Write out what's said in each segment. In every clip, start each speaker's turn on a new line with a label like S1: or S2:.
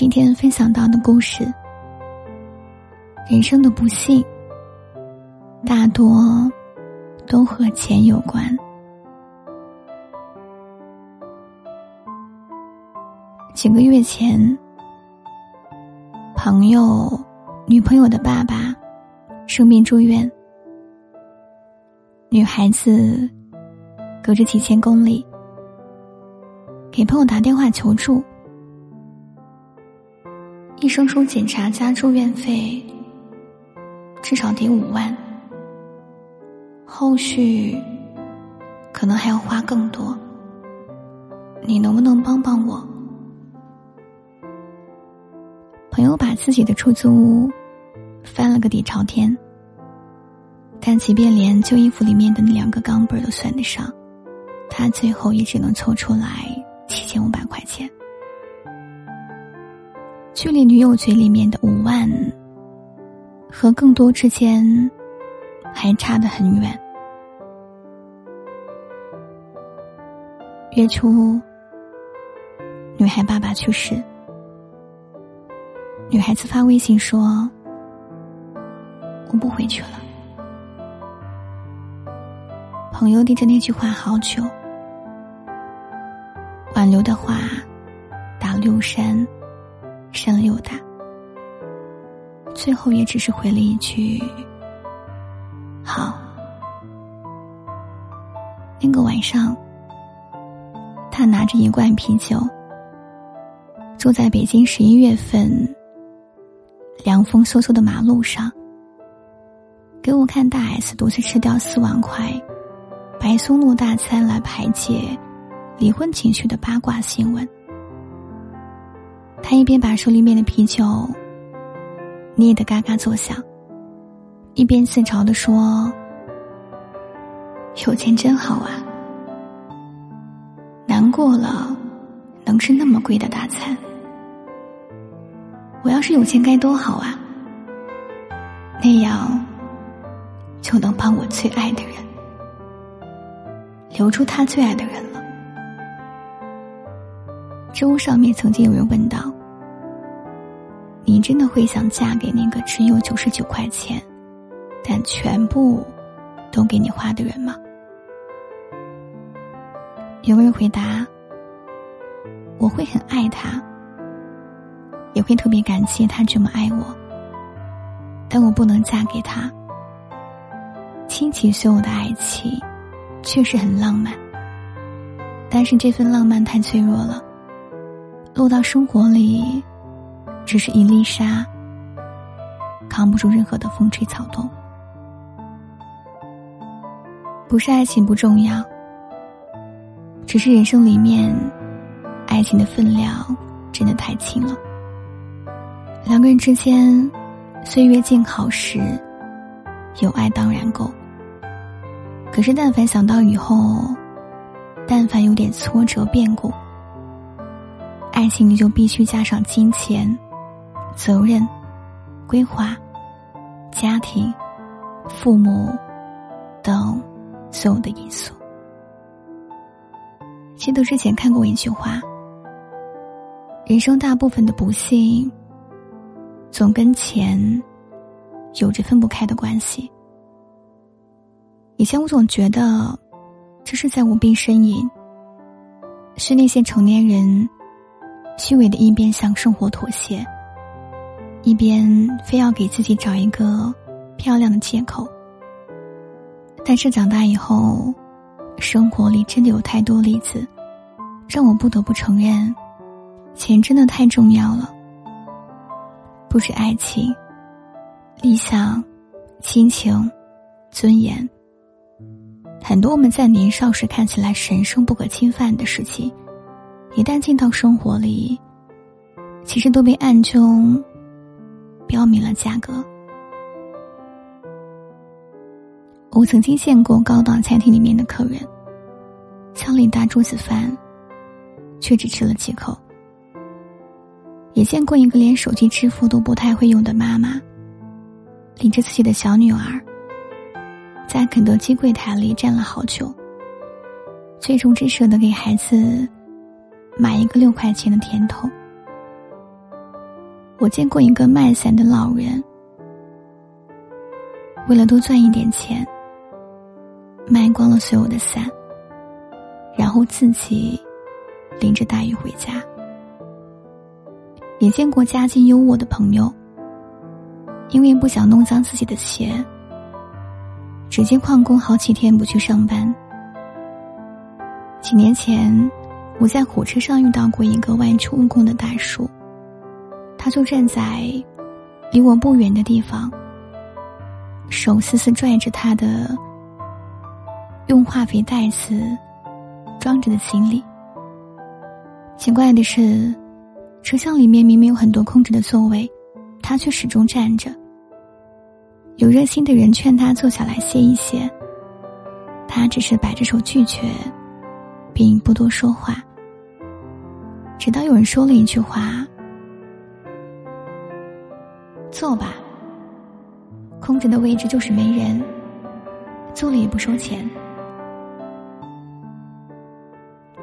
S1: 今天分享到的故事，人生的不幸大多都和钱有关。几个月前，朋友女朋友的爸爸生病住院，女孩子隔着几千公里给朋友打电话求助。医生说，检查加住院费至少得五万，后续可能还要花更多。你能不能帮帮我？朋友把自己的出租屋翻了个底朝天，但即便连旧衣服里面的那两个钢镚都算得上，他最后也只能凑出来七千五百块钱。距离女友嘴里面的五万和更多之间还差得很远。月初，女孩爸爸去世，女孩子发微信说：“我不回去了。”朋友盯着那句话好久，挽留的话打六删。删了又打，最后也只是回了一句：“好。”那个晚上，他拿着一罐啤酒，坐在北京十一月份凉风嗖嗖的马路上，给我看大 S 独自吃掉四万块白松露大餐来排解离婚情绪的八卦新闻。他一边把手里面的啤酒捏得嘎嘎作响，一边自嘲的说：“有钱真好啊！难过了，能吃那么贵的大餐。我要是有钱该多好啊！那样就能帮我最爱的人留住他最爱的人了。”知乎上面曾经有人问道：“你真的会想嫁给那个只有九十九块钱，但全部都给你花的人吗？”有人回答：“我会很爱他，也会特别感谢他这么爱我，但我不能嫁给他。倾其所有的爱情，确实很浪漫，但是这份浪漫太脆弱了。”落到生活里，只是一粒沙，扛不住任何的风吹草动。不是爱情不重要，只是人生里面，爱情的分量真的太轻了。两个人之间，岁月静好时，有爱当然够。可是，但凡想到以后，但凡有点挫折变故。爱情里就必须加上金钱、责任、规划、家庭、父母等所有的因素。记得之前看过一句话：人生大部分的不幸，总跟钱有着分不开的关系。以前我总觉得，这是在无病呻吟，是那些成年人。虚伪的一边向生活妥协，一边非要给自己找一个漂亮的借口。但是长大以后，生活里真的有太多例子，让我不得不承认，钱真的太重要了，不止爱情、理想、亲情、尊严，很多我们在年少时看起来神圣不可侵犯的事情，一旦进到生活里，其实都被暗中标明了价格。我曾经见过高档餐厅里面的客人，敲了一大桌子饭，却只吃了几口。也见过一个连手机支付都不太会用的妈妈，领着自己的小女儿，在肯德基柜台里站了好久，最终只舍得给孩子买一个六块钱的甜筒。我见过一个卖伞的老人，为了多赚一点钱。卖光了所有的伞，然后自己淋着大雨回家。也见过家境优渥的朋友，因为不想弄脏自己的鞋，直接旷工好几天不去上班。几年前，我在火车上遇到过一个外出务工的大叔，他就站在离我不远的地方，手死死拽着他的。用化肥袋子装着的行李。奇怪的是，车厢里面明明有很多空着的座位，他却始终站着。有热心的人劝他坐下来歇一歇，他只是摆着手拒绝，并不多说话。直到有人说了一句话：“坐吧，空着的位置就是没人，坐了也不收钱。”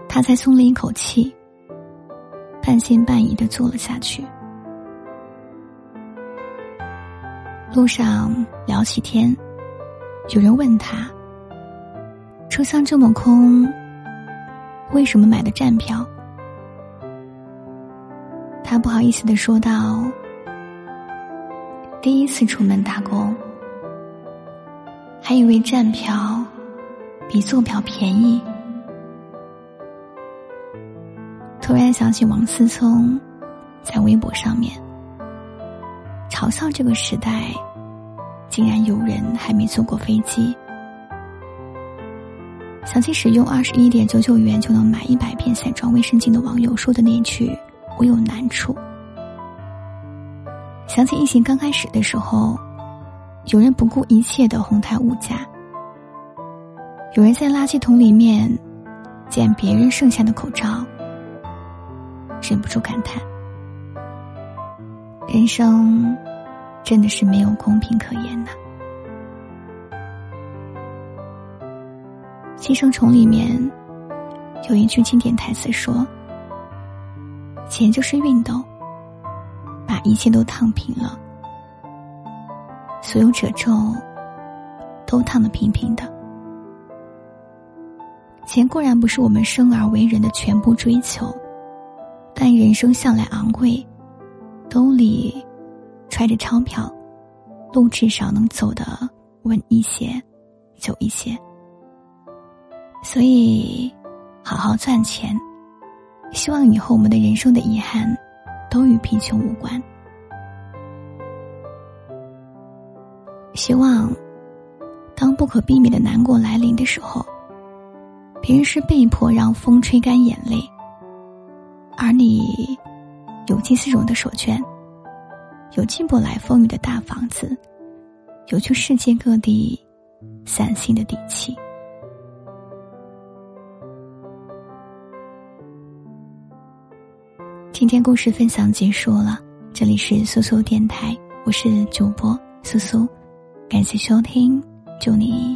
S1: 他才松了一口气，半信半疑的坐了下去。路上聊起天，有人问他：“车厢这么空，为什么买的站票？”他不好意思的说道：“第一次出门打工，还以为站票比坐票便宜。”突然想起王思聪在微博上面嘲笑这个时代，竟然有人还没坐过飞机。想起使用二十一点九九元就能买一百片散装卫生巾的网友说的那句“我有难处”。想起疫情刚开始的时候，有人不顾一切的哄抬物价，有人在垃圾桶里面捡别人剩下的口罩。忍不住感叹：人生真的是没有公平可言的。《寄生虫》里面有一句经典台词说：“钱就是熨斗，把一切都烫平了，所有褶皱都烫得平平的。”钱固然不是我们生而为人的全部追求。但人生向来昂贵，兜里揣着钞票，路至少能走得稳一些，久一些。所以，好好赚钱，希望以后我们的人生的遗憾都与贫穷无关。希望，当不可避免的难过来临的时候，别人是被迫让风吹干眼泪。而你有金丝绒的手绢，有进不来风雨的大房子，有去世界各地散心的底气。今天故事分享结束了，这里是苏苏电台，我是主播苏苏，感谢收听，祝你，